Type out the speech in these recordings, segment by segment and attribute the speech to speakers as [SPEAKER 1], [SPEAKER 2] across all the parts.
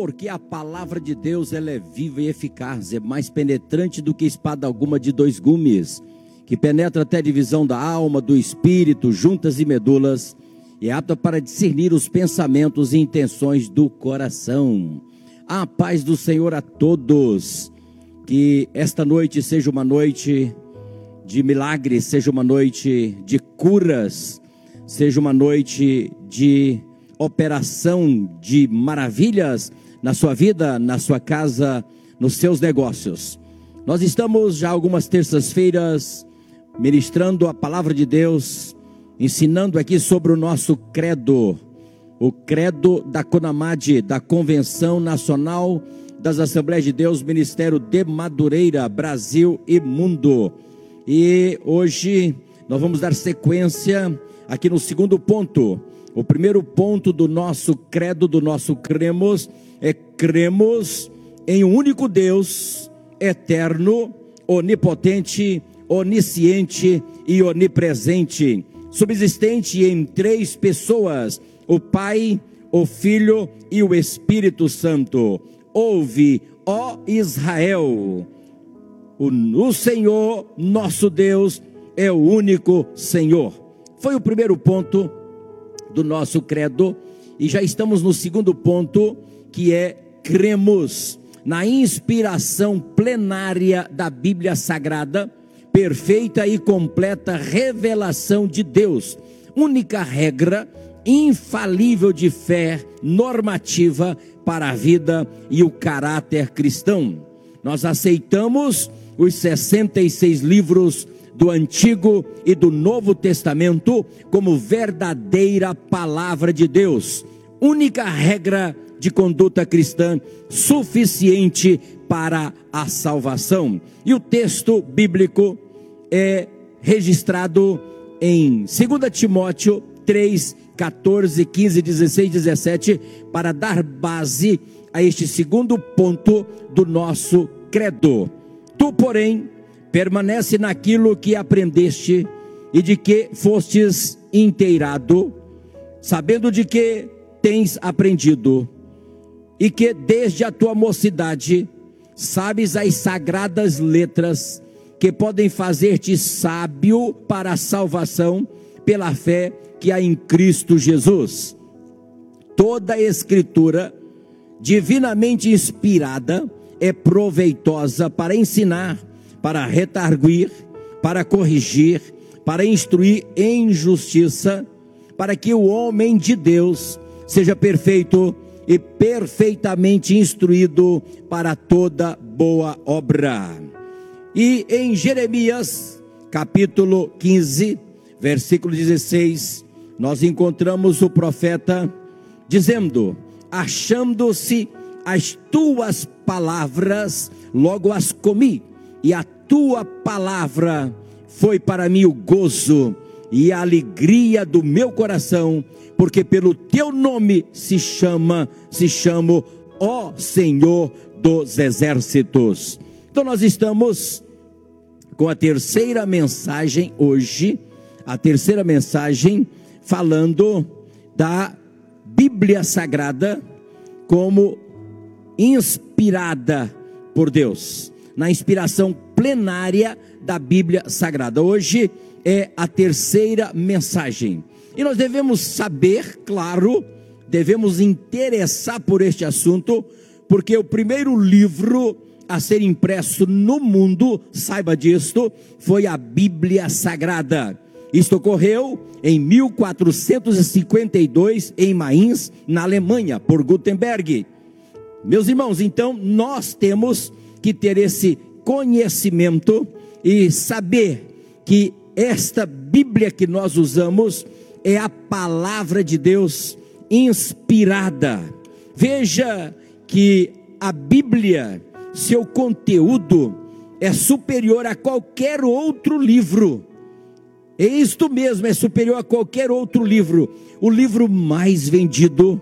[SPEAKER 1] porque a palavra de Deus ela é viva e eficaz, é mais penetrante do que espada alguma de dois gumes, que penetra até a divisão da alma, do espírito, juntas e medulas, e é apta para discernir os pensamentos e intenções do coração. A paz do Senhor a todos. Que esta noite seja uma noite de milagres, seja uma noite de curas, seja uma noite de operação de maravilhas na sua vida, na sua casa, nos seus negócios. Nós estamos já algumas terças-feiras ministrando a palavra de Deus ensinando aqui sobre o nosso credo, o credo da CONAMAD, da Convenção Nacional das Assembleias de Deus, Ministério de Madureira, Brasil e Mundo. E hoje nós vamos dar sequência aqui no segundo ponto. O primeiro ponto do nosso credo, do nosso cremos, é cremos em um único Deus, eterno, onipotente, onisciente e onipresente subsistente em três pessoas: o Pai, o Filho e o Espírito Santo. Ouve, ó Israel, o, Senhor, nosso Deus, é o único Senhor. Foi o primeiro ponto do nosso credo, e já estamos no segundo ponto, que é cremos na inspiração plenária da Bíblia Sagrada perfeita e completa revelação de Deus, única regra infalível de fé normativa para a vida e o caráter cristão. Nós aceitamos os 66 livros do Antigo e do Novo Testamento como verdadeira palavra de Deus, única regra de conduta cristã suficiente para a salvação. E o texto bíblico é registrado em 2 Timóteo 3, 14, 15, 16, 17, para dar base a este segundo ponto do nosso credo. Tu, porém, permanece naquilo que aprendeste e de que fostes inteirado, sabendo de que tens aprendido, e que desde a tua mocidade sabes as sagradas letras que podem fazer-te sábio para a salvação pela fé que há em Cristo Jesus. Toda a Escritura, divinamente inspirada, é proveitosa para ensinar, para retarguir, para corrigir, para instruir em justiça, para que o homem de Deus seja perfeito e perfeitamente instruído para toda boa obra. E em Jeremias, capítulo 15, versículo 16, nós encontramos o profeta dizendo: Achando-se as tuas palavras, logo as comi, e a tua palavra foi para mim o gozo e a alegria do meu coração, porque pelo teu nome se chama, se chamo, ó Senhor dos exércitos. Então nós estamos com a terceira mensagem hoje, a terceira mensagem falando da Bíblia Sagrada como inspirada por Deus, na inspiração plenária da Bíblia Sagrada. Hoje é a terceira mensagem. E nós devemos saber, claro, devemos interessar por este assunto, porque o primeiro livro a ser impresso no mundo, saiba disto, foi a Bíblia Sagrada. Isto ocorreu em 1452 em Mainz, na Alemanha, por Gutenberg. Meus irmãos, então nós temos que ter esse conhecimento e saber que esta Bíblia que nós usamos é a palavra de Deus inspirada. Veja que a Bíblia, seu conteúdo é superior a qualquer outro livro. É isto mesmo, é superior a qualquer outro livro. O livro mais vendido,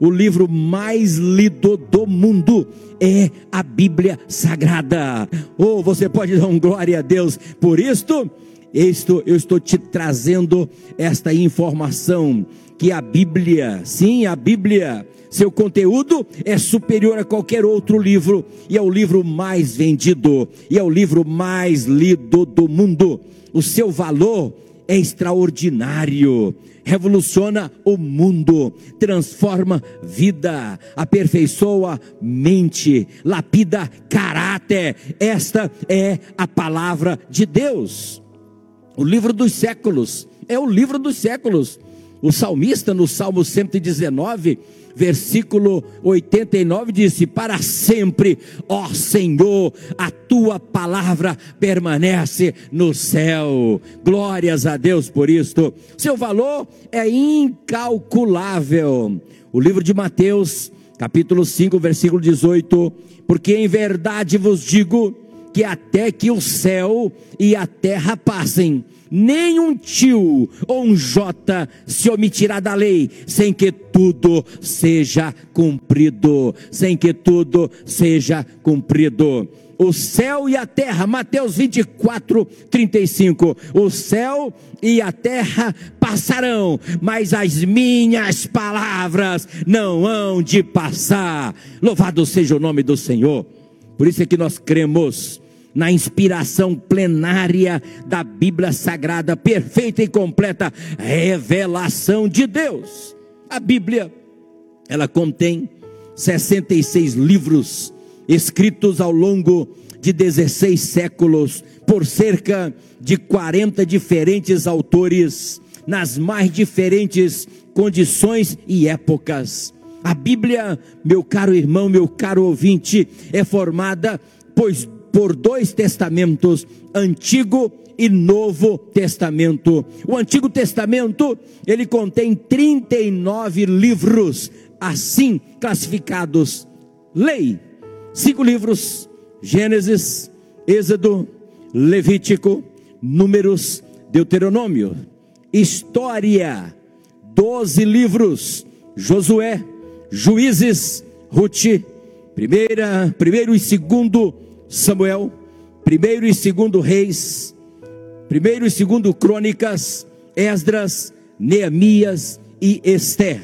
[SPEAKER 1] o livro mais lido do mundo é a Bíblia Sagrada. Ou oh, você pode dar um glória a Deus por isto? Isto eu estou te trazendo esta informação que a Bíblia, sim, a Bíblia, seu conteúdo é superior a qualquer outro livro e é o livro mais vendido e é o livro mais lido do mundo. O seu valor é extraordinário, revoluciona o mundo, transforma vida, aperfeiçoa mente, lapida caráter. Esta é a palavra de Deus. O livro dos séculos, é o livro dos séculos. O salmista, no Salmo 119, versículo 89, disse: Para sempre, ó Senhor, a tua palavra permanece no céu. Glórias a Deus por isto. Seu valor é incalculável. O livro de Mateus, capítulo 5, versículo 18: Porque em verdade vos digo que até que o céu e a terra passem, nem um tio ou um jota se omitirá da lei, sem que tudo seja cumprido, sem que tudo seja cumprido. O céu e a terra, Mateus 24, 35. O céu e a terra passarão, mas as minhas palavras não hão de passar. Louvado seja o nome do Senhor. Por isso é que nós cremos na inspiração plenária da Bíblia Sagrada, perfeita e completa revelação de Deus. A Bíblia, ela contém 66 livros escritos ao longo de 16 séculos por cerca de 40 diferentes autores nas mais diferentes condições e épocas. A Bíblia, meu caro irmão, meu caro ouvinte, é formada pois por dois testamentos, Antigo e Novo Testamento. O Antigo Testamento, ele contém 39 livros, assim classificados. Lei, cinco livros: Gênesis, Êxodo, Levítico, Números, Deuteronômio. História, doze livros: Josué, Juízes, Ruth, primeira, primeiro e segundo Samuel, primeiro e segundo Reis, primeiro e segundo Crônicas, Esdras, Neemias e Esther.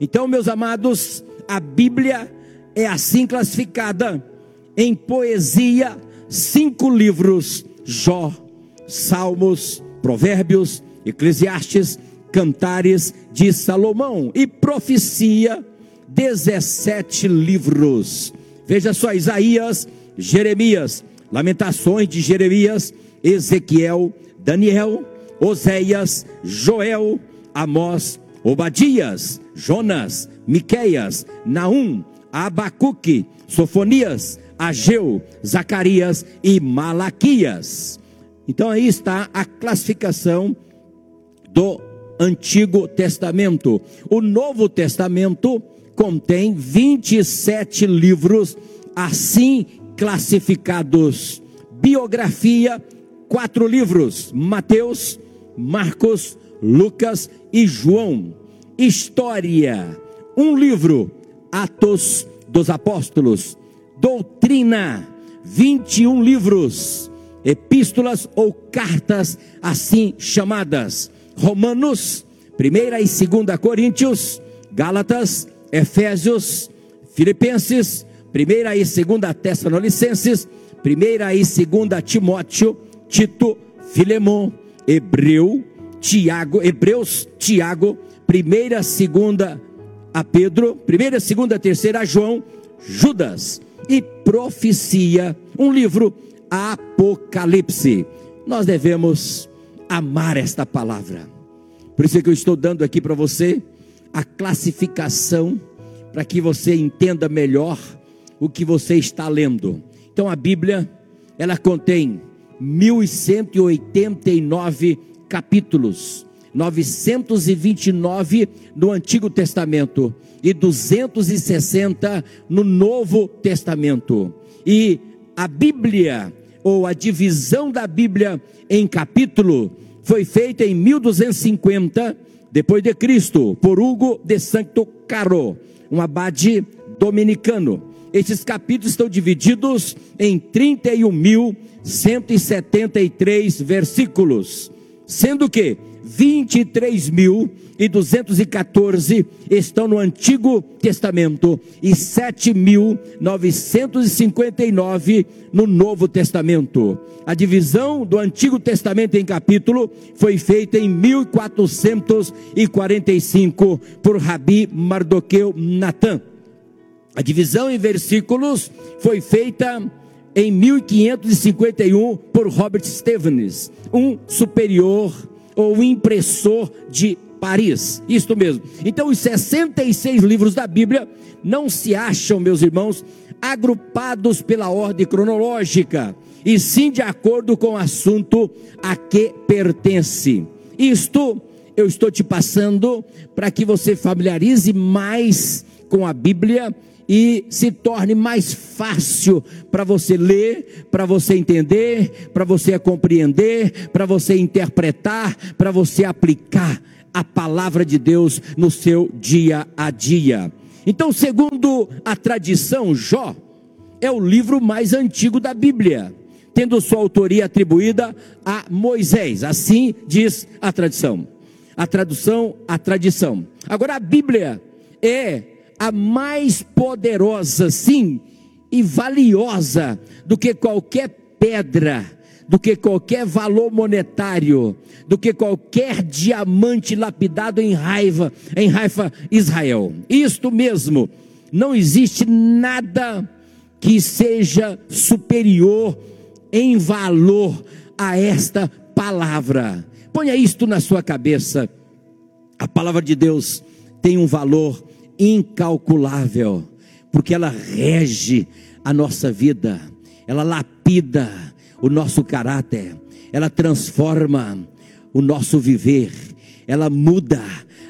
[SPEAKER 1] Então, meus amados, a Bíblia é assim classificada em poesia, cinco livros: Jó, Salmos, Provérbios, Eclesiastes, Cantares de Salomão e profecia, 17 livros. Veja só, Isaías Jeremias, Lamentações de Jeremias, Ezequiel, Daniel, Oséias, Joel, Amós, Obadias, Jonas, Miqueias, Naum, Abacuque, Sofonias, Ageu, Zacarias e Malaquias. Então aí está a classificação do Antigo Testamento. O Novo Testamento contém 27 livros, assim classificados. Biografia, quatro livros: Mateus, Marcos, Lucas e João. História, um livro: Atos dos Apóstolos. Doutrina, 21 livros. Epístolas ou cartas assim chamadas: Romanos, 1 e 2 Coríntios, Gálatas, Efésios, Filipenses, primeira e segunda Tessalonicenses, primeira e segunda Timóteo, Tito, Filemon, Hebreu, Tiago, Hebreus, Tiago, primeira, segunda a Pedro, primeira, segunda, terceira a João, Judas e profecia, um livro Apocalipse. Nós devemos amar esta palavra. Por isso é que eu estou dando aqui para você a classificação para que você entenda melhor o que você está lendo. Então a Bíblia, ela contém 1189 capítulos, 929 no Antigo Testamento e 260 no Novo Testamento. E a Bíblia, ou a divisão da Bíblia em capítulo, foi feita em 1250 depois de Cristo, por Hugo de Santo Caro, um abade dominicano. Esses capítulos estão divididos em 31.173 versículos, sendo que 23.214 estão no Antigo Testamento e 7.959 no Novo Testamento. A divisão do Antigo Testamento em capítulo foi feita em 1445 por Rabi Mardoqueu Natan. A divisão em versículos foi feita em 1551 por Robert Stevens, um superior ou impressor de Paris. Isto mesmo. Então, os 66 livros da Bíblia não se acham, meus irmãos, agrupados pela ordem cronológica, e sim de acordo com o assunto a que pertence. Isto eu estou te passando para que você familiarize mais com a Bíblia e se torne mais fácil para você ler, para você entender, para você compreender, para você interpretar, para você aplicar a palavra de Deus no seu dia a dia. Então, segundo a tradição, Jó é o livro mais antigo da Bíblia, tendo sua autoria atribuída a Moisés. Assim diz a tradição. A tradução, a tradição. Agora, a Bíblia é a mais poderosa, sim, e valiosa do que qualquer pedra, do que qualquer valor monetário, do que qualquer diamante lapidado em raiva, em raiva Israel. Isto mesmo, não existe nada que seja superior em valor a esta palavra. Ponha isto na sua cabeça. A palavra de Deus tem um valor incalculável, porque ela rege a nossa vida, ela lapida o nosso caráter, ela transforma o nosso viver, ela muda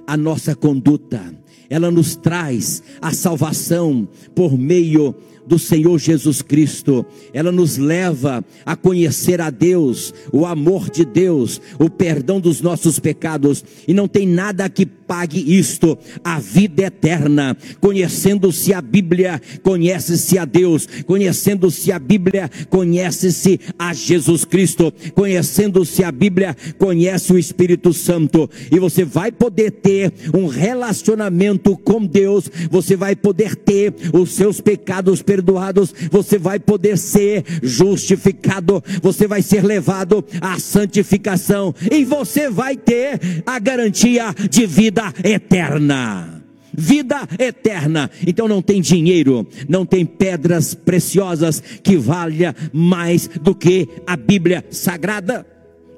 [SPEAKER 1] a nossa conduta, ela nos traz a salvação por meio do Senhor Jesus Cristo. Ela nos leva a conhecer a Deus, o amor de Deus, o perdão dos nossos pecados, e não tem nada que pague isto, a vida eterna. Conhecendo-se a Bíblia, conhece-se a Deus, conhecendo-se a Bíblia, conhece-se a Jesus Cristo, conhecendo-se a Bíblia, conhece o Espírito Santo, e você vai poder ter um relacionamento com Deus, você vai poder ter os seus pecados perdoados. Você vai poder ser justificado, você vai ser levado à santificação. E você vai ter a garantia de vida eterna vida eterna. Então não tem dinheiro, não tem pedras preciosas que valha mais do que a Bíblia Sagrada.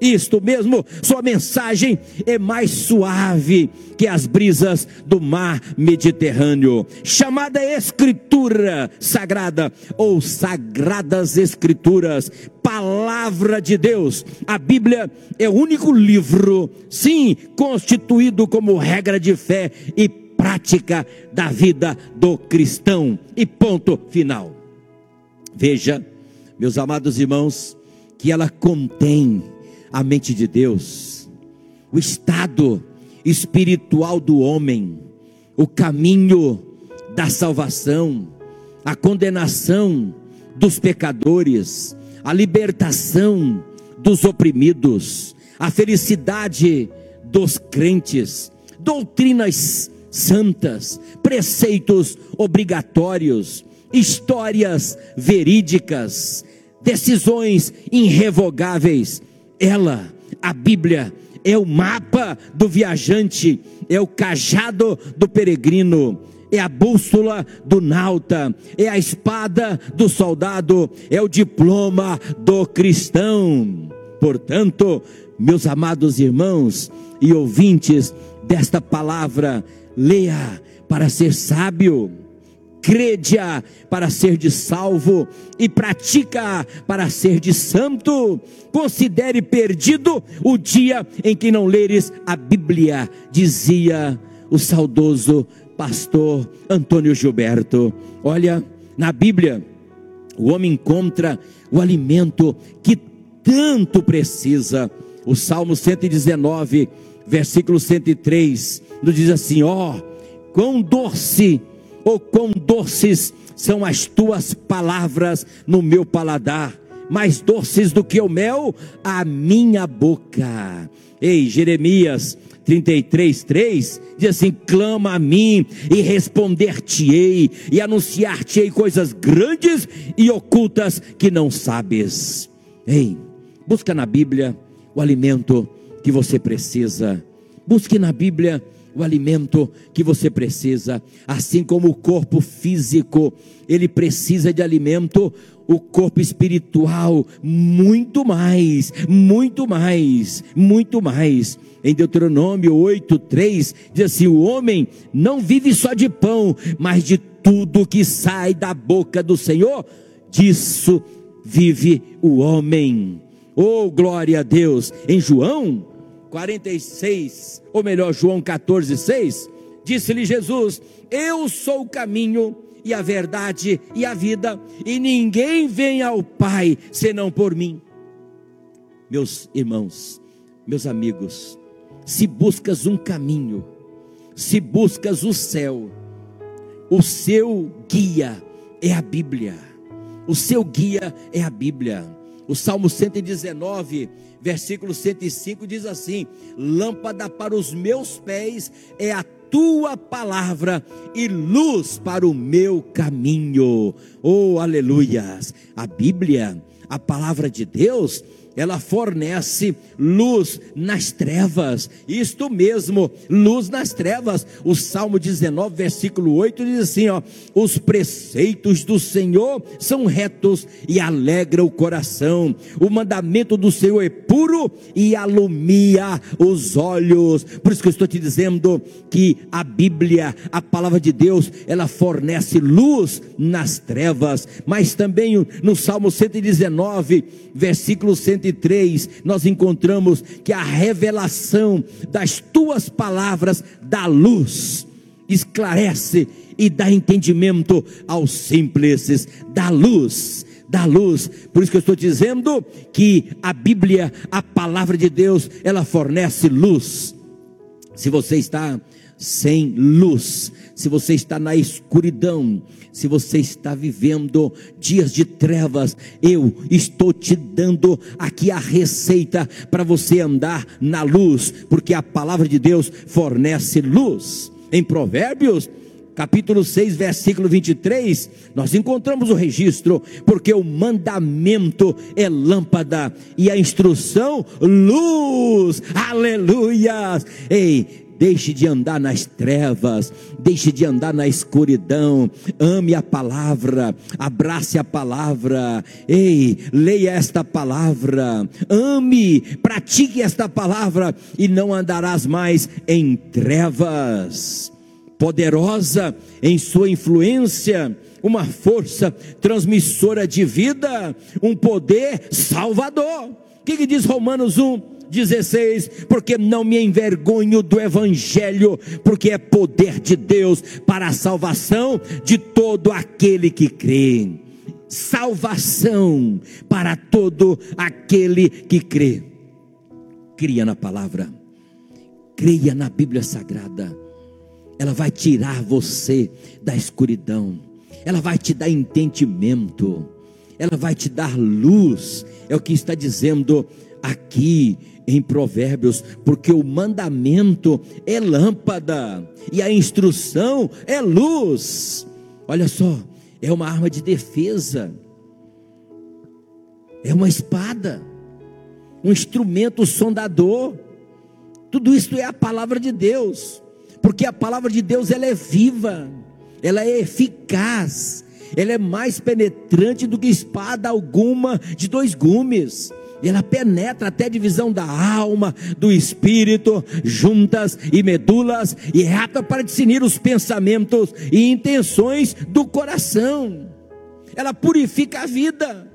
[SPEAKER 1] Isto mesmo, sua mensagem é mais suave que as brisas do mar Mediterrâneo, chamada Escritura Sagrada ou Sagradas Escrituras, Palavra de Deus. A Bíblia é o único livro, sim, constituído como regra de fé e prática da vida do cristão. E ponto final. Veja, meus amados irmãos, que ela contém a mente de Deus, o estado espiritual do homem, o caminho da salvação, a condenação dos pecadores, a libertação dos oprimidos, a felicidade dos crentes, doutrinas santas, preceitos obrigatórios, histórias verídicas, decisões irrevogáveis ela, a Bíblia, é o mapa do viajante, é o cajado do peregrino, é a bússola do nauta, é a espada do soldado, é o diploma do cristão. Portanto, meus amados irmãos e ouvintes desta palavra, leia para ser sábio crede-a para ser de salvo e pratica para ser de santo. Considere perdido o dia em que não leres a Bíblia, dizia o saudoso pastor Antônio Gilberto. Olha, na Bíblia, o homem encontra o alimento que tanto precisa. O Salmo 119, versículo 103, nos diz assim: ó, oh, quão doce ou quão doces são as tuas palavras no meu paladar. mais doces do que o mel, a minha boca. Ei, Jeremias 33, 3 diz assim: clama a mim e responder-te-ei, e anunciar-te-ei coisas grandes e ocultas que não sabes. Ei, busca na Bíblia o alimento que você precisa. Busque na Bíblia o alimento que você precisa, assim como o corpo físico, ele precisa de alimento, o corpo espiritual, muito mais, muito mais, muito mais. Em Deuteronômio 8, 3, diz assim: o homem não vive só de pão, mas de tudo que sai da boca do Senhor, disso vive o homem. Oh, glória a Deus! Em João 46, ou melhor, João 14, 6, disse-lhe Jesus: Eu sou o caminho e a verdade e a vida, e ninguém vem ao Pai senão por mim. Meus irmãos, meus amigos, se buscas um caminho, se buscas o céu, o seu guia é a Bíblia. O seu guia é a Bíblia. O Salmo 119, versículo 105 diz assim: Lâmpada para os meus pés é a tua palavra e luz para o meu caminho. Oh, aleluias! A Bíblia, a palavra de Deus, ela fornece luz nas trevas. Isto mesmo, luz nas trevas. O Salmo 19, versículo 8 diz assim, ó: Os preceitos do Senhor são retos e alegram o coração. O mandamento do Senhor é puro e alumia os olhos. Por isso que eu estou te dizendo que a Bíblia, a palavra de Deus, ela fornece luz nas trevas, mas também no Salmo 119, versículo 100 103, nós encontramos que a revelação das tuas palavras dá luz, esclarece e dá entendimento aos simples, dá luz, dá luz. Por isso que eu estou dizendo que a Bíblia, a palavra de Deus, ela fornece luz. Se você está sem luz, se você está na escuridão, se você está vivendo dias de trevas, eu estou te dando aqui a receita para você andar na luz, porque a palavra de Deus fornece luz. Em Provérbios, capítulo 6, versículo 23, nós encontramos o registro, porque o mandamento é lâmpada e a instrução luz. Aleluias! Ei, Deixe de andar nas trevas, deixe de andar na escuridão. Ame a palavra, abrace a palavra. Ei, leia esta palavra. Ame, pratique esta palavra e não andarás mais em trevas. Poderosa em sua influência, uma força transmissora de vida, um poder salvador. O que, que diz Romanos 1? 16, porque não me envergonho do Evangelho, porque é poder de Deus para a salvação de todo aquele que crê. Salvação para todo aquele que crê. Cria na palavra, creia na Bíblia Sagrada, ela vai tirar você da escuridão, ela vai te dar entendimento, ela vai te dar luz, é o que está dizendo aqui em Provérbios, porque o mandamento é lâmpada e a instrução é luz. Olha só, é uma arma de defesa, é uma espada, um instrumento sondador. Tudo isso é a palavra de Deus, porque a palavra de Deus ela é viva, ela é eficaz, ela é mais penetrante do que espada alguma de dois gumes ela penetra até a divisão da alma, do espírito, juntas e medulas, e é apta para discernir os pensamentos e intenções do coração. Ela purifica a vida.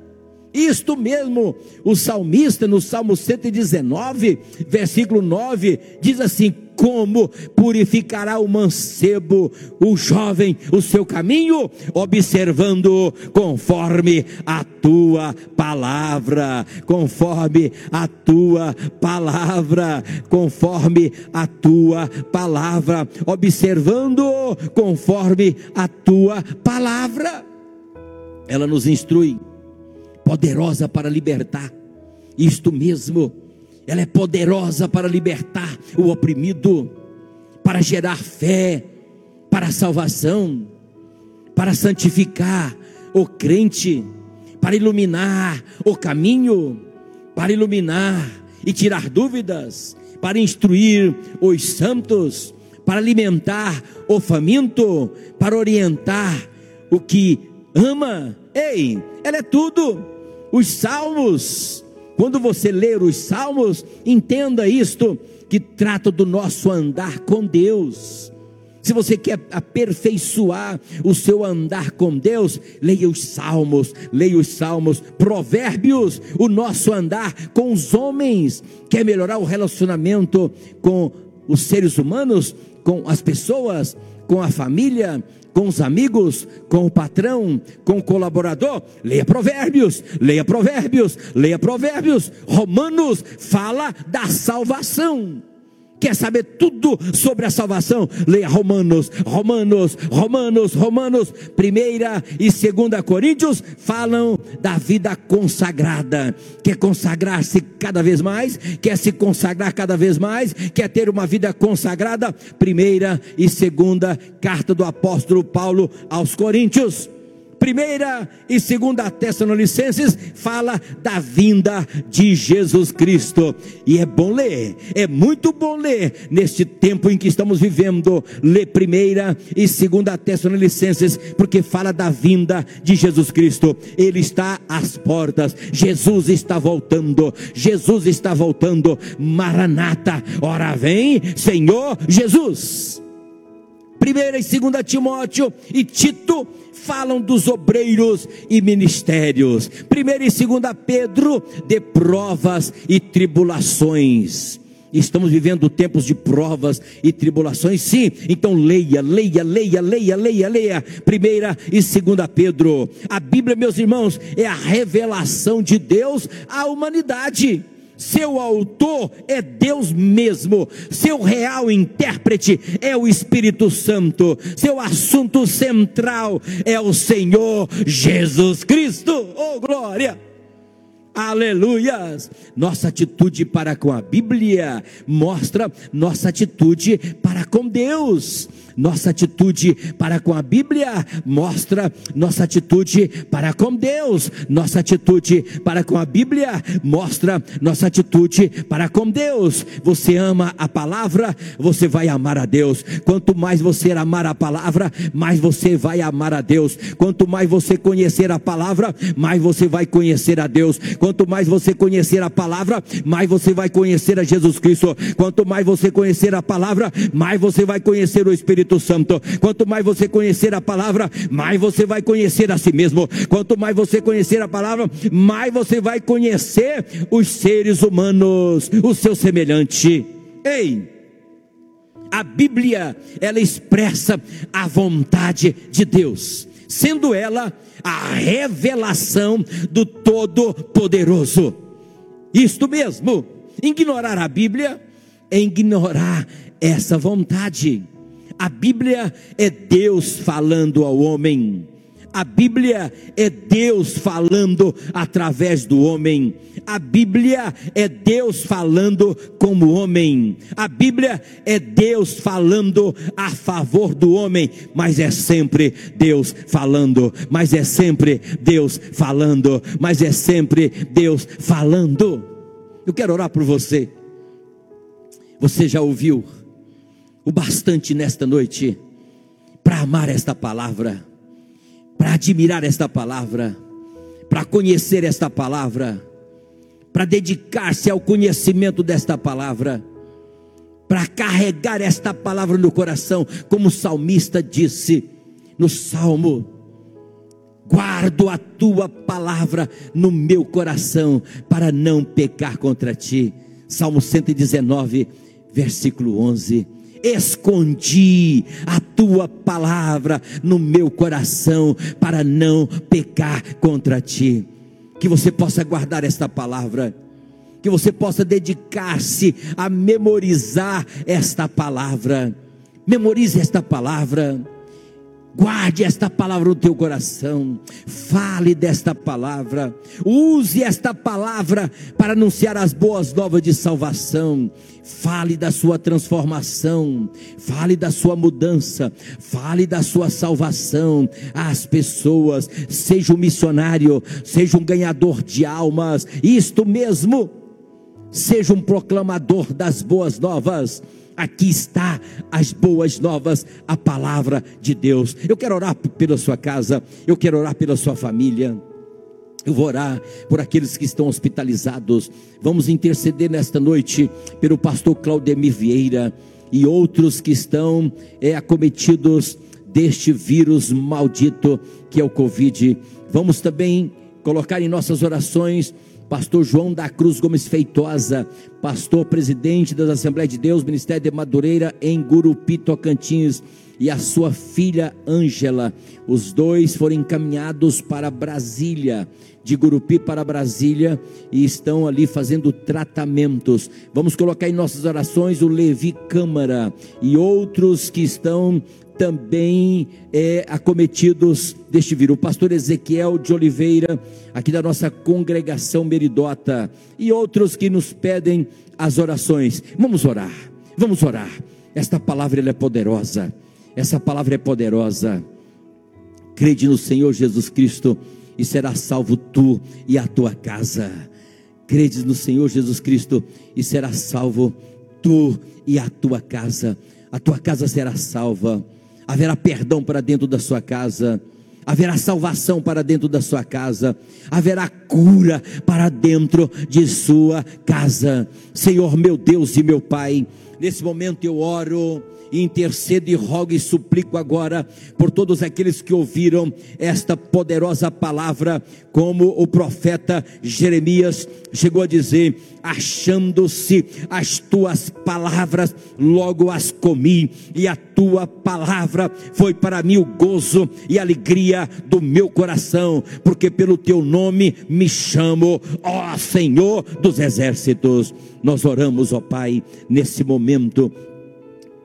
[SPEAKER 1] Isto mesmo, o salmista no Salmo 119, versículo 9, diz assim: Como purificará o mancebo, o jovem, o seu caminho, observando conforme a tua palavra, conforme a tua palavra, conforme a tua palavra, observando conforme a tua palavra. Ela nos instrui poderosa para libertar. Isto mesmo, ela é poderosa para libertar o oprimido, para gerar fé, para salvação, para santificar o crente, para iluminar o caminho, para iluminar e tirar dúvidas, para instruir os santos, para alimentar o faminto, para orientar o que ama. Ei, ela é tudo. Os salmos, quando você ler os salmos, entenda isto que trata do nosso andar com Deus. Se você quer aperfeiçoar o seu andar com Deus, leia os salmos, leia os salmos, provérbios, o nosso andar com os homens. Quer melhorar o relacionamento com os seres humanos, com as pessoas, com a família, com os amigos, com o patrão, com o colaborador. Leia Provérbios, leia Provérbios, leia Provérbios. Romanos fala da salvação. Quer saber tudo sobre a salvação? Leia Romanos, Romanos, Romanos, Romanos. Primeira e segunda Coríntios falam da vida consagrada. Quer consagrar-se cada vez mais? Quer se consagrar cada vez mais? Quer ter uma vida consagrada? Primeira e segunda carta do apóstolo Paulo aos Coríntios primeira e segunda Tessalonicenses fala da vinda de Jesus Cristo. E é bom ler, é muito bom ler neste tempo em que estamos vivendo. Ler primeira e segunda Tessalonicenses, porque fala da vinda de Jesus Cristo. Ele está às portas. Jesus está voltando. Jesus está voltando. Maranata, ora vem, Senhor Jesus. Primeira e segunda Timóteo e Tito falam dos obreiros e ministérios. Primeira e segunda Pedro de provas e tribulações. Estamos vivendo tempos de provas e tribulações, sim. Então leia, leia, leia, leia, leia, leia. Primeira e segunda Pedro. A Bíblia, meus irmãos, é a revelação de Deus à humanidade seu autor é Deus mesmo, seu real intérprete é o Espírito Santo, seu assunto central é o Senhor Jesus Cristo. Oh, glória! Aleluias! Nossa atitude para com a Bíblia mostra nossa atitude para com Deus. Nossa atitude para com a Bíblia mostra nossa atitude para com Deus. Nossa atitude para com a Bíblia mostra nossa atitude para com Deus. Você ama a palavra, você vai amar a Deus. Quanto mais você amar a palavra, mais você vai amar a Deus. Quanto mais você conhecer a palavra, mais você vai conhecer a Deus. Quanto mais você conhecer a palavra, mais você vai conhecer a Jesus Cristo. Quanto mais você conhecer a palavra, mais você vai conhecer o Espírito Espírito Santo. Quanto mais você conhecer a palavra, mais você vai conhecer a si mesmo. Quanto mais você conhecer a palavra, mais você vai conhecer os seres humanos, o seu semelhante. Ei! A Bíblia, ela expressa a vontade de Deus, sendo ela a revelação do Todo-Poderoso. Isto mesmo, ignorar a Bíblia é ignorar essa vontade. A Bíblia é Deus falando ao homem. A Bíblia é Deus falando através do homem. A Bíblia é Deus falando como homem. A Bíblia é Deus falando a favor do homem, mas é sempre Deus falando, mas é sempre Deus falando, mas é sempre Deus falando. Eu quero orar por você. Você já ouviu o bastante nesta noite para amar esta palavra, para admirar esta palavra, para conhecer esta palavra, para dedicar-se ao conhecimento desta palavra, para carregar esta palavra no coração, como o salmista disse no salmo: guardo a tua palavra no meu coração para não pecar contra ti. Salmo 119, versículo 11 escondi a tua palavra no meu coração para não pecar contra ti. Que você possa guardar esta palavra, que você possa dedicar-se a memorizar esta palavra. Memorize esta palavra. Guarde esta palavra no teu coração, fale desta palavra, use esta palavra para anunciar as boas novas de salvação. Fale da sua transformação, fale da sua mudança, fale da sua salvação às pessoas. Seja um missionário, seja um ganhador de almas, isto mesmo. Seja um proclamador das boas novas Aqui está as boas novas, a palavra de Deus. Eu quero orar pela sua casa, eu quero orar pela sua família. Eu vou orar por aqueles que estão hospitalizados. Vamos interceder nesta noite pelo pastor Claudemir Vieira e outros que estão é, acometidos deste vírus maldito que é o Covid. Vamos também colocar em nossas orações pastor João da Cruz Gomes Feitosa, pastor presidente das Assembleias de Deus, Ministério de Madureira, em Gurupi, Tocantins, e a sua filha Ângela. Os dois foram encaminhados para Brasília, de Gurupi para Brasília, e estão ali fazendo tratamentos. Vamos colocar em nossas orações o Levi Câmara e outros que estão também é, acometidos deste vírus. O pastor Ezequiel de Oliveira, aqui da nossa congregação Meridota, e outros que nos pedem as orações. Vamos orar, vamos orar. Esta palavra é poderosa, essa palavra é poderosa. Crede no Senhor Jesus Cristo e será salvo tu e a tua casa. Crede no Senhor Jesus Cristo e será salvo tu e a tua casa. A tua casa será salva haverá perdão para dentro da sua casa, haverá salvação para dentro da sua casa, haverá cura para dentro de sua casa. Senhor meu Deus e meu Pai, nesse momento eu oro intercedo e rogo e suplico agora por todos aqueles que ouviram esta poderosa palavra, como o profeta Jeremias chegou a dizer: achando-se as tuas palavras, logo as comi, e a tua palavra foi para mim o gozo e alegria do meu coração, porque pelo teu nome me chamo, ó Senhor dos exércitos. Nós oramos, ó Pai, nesse momento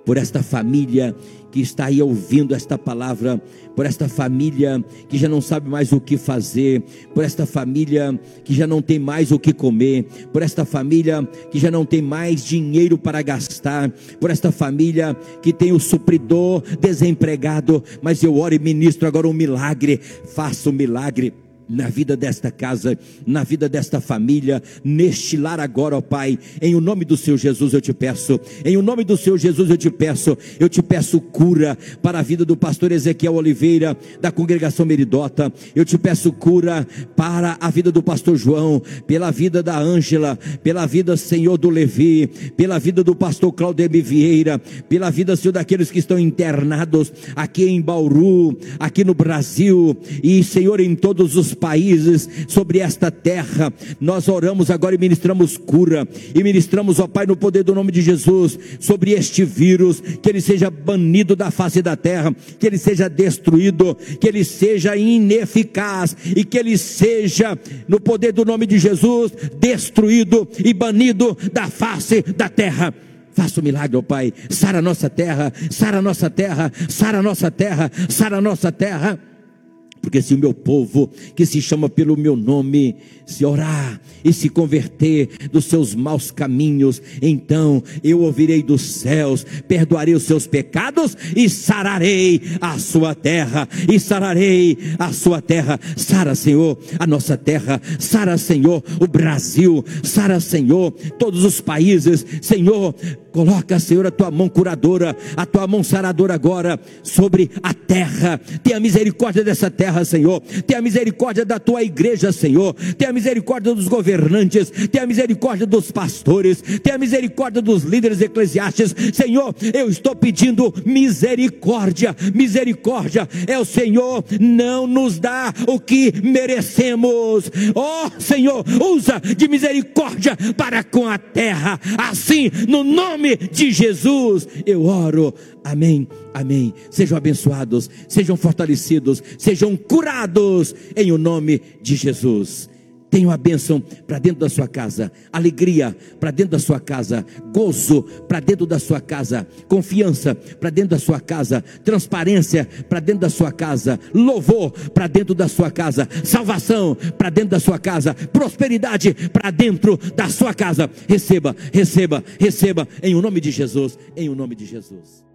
[SPEAKER 1] por esta família que está aí ouvindo esta palavra, por esta família que já não sabe mais o que fazer, por esta família que já não tem mais o que comer, por esta família que já não tem mais dinheiro para gastar, por esta família que tem o supridor desempregado, mas eu oro e ministro agora um milagre, faça um milagre na vida desta casa, na vida desta família, neste lar agora, ó Pai, em o nome do Senhor Jesus eu te peço, em o nome do Senhor Jesus eu te peço, eu te peço cura para a vida do pastor Ezequiel Oliveira, da congregação Meridota, eu te peço cura para a vida do pastor João, pela vida da Ângela, pela vida, Senhor, do Levi, pela vida do pastor Claudemir Vieira, pela vida, Senhor, daqueles que estão internados aqui em Bauru, aqui no Brasil, e Senhor, em todos os países, sobre esta terra. Nós oramos agora e ministramos cura, e ministramos, ó Pai, no poder do nome de Jesus, sobre este vírus, que ele seja banido da face da terra, que ele seja destruído, que ele seja ineficaz e que ele seja, no poder do nome de Jesus, destruído e banido da face da terra. Faça o um milagre, ó Pai. Sara a nossa terra, sara a nossa terra, sara a nossa terra, sara a nossa terra. Porque se o meu povo, que se chama pelo meu nome, se orar e se converter dos seus maus caminhos, então eu ouvirei dos céus, perdoarei os seus pecados e sararei a sua terra, e sararei a sua terra. Sara, Senhor, a nossa terra, sara, Senhor, o Brasil, sara, Senhor, todos os países, Senhor, coloca, Senhor, a tua mão curadora, a tua mão saradora agora sobre a terra. Tenha misericórdia dessa terra Senhor. Tenha misericórdia da tua igreja, Senhor. Tenha misericórdia dos governantes. Tenha misericórdia dos pastores. Tenha misericórdia dos líderes eclesiásticos. Senhor, eu estou pedindo misericórdia. Misericórdia é o Senhor. Não nos dá o que merecemos. Oh, Senhor, usa de misericórdia para com a terra. Assim, no nome de Jesus, eu oro. Amém, amém. Sejam abençoados, sejam fortalecidos, sejam curados em o nome de Jesus. Tenha a bênção para dentro da sua casa, alegria para dentro da sua casa, gozo para dentro da sua casa, confiança para dentro da sua casa, transparência para dentro da sua casa, louvor para dentro da sua casa, salvação para dentro da sua casa, prosperidade para dentro da sua casa. Receba, receba, receba em o nome de Jesus, em o nome de Jesus.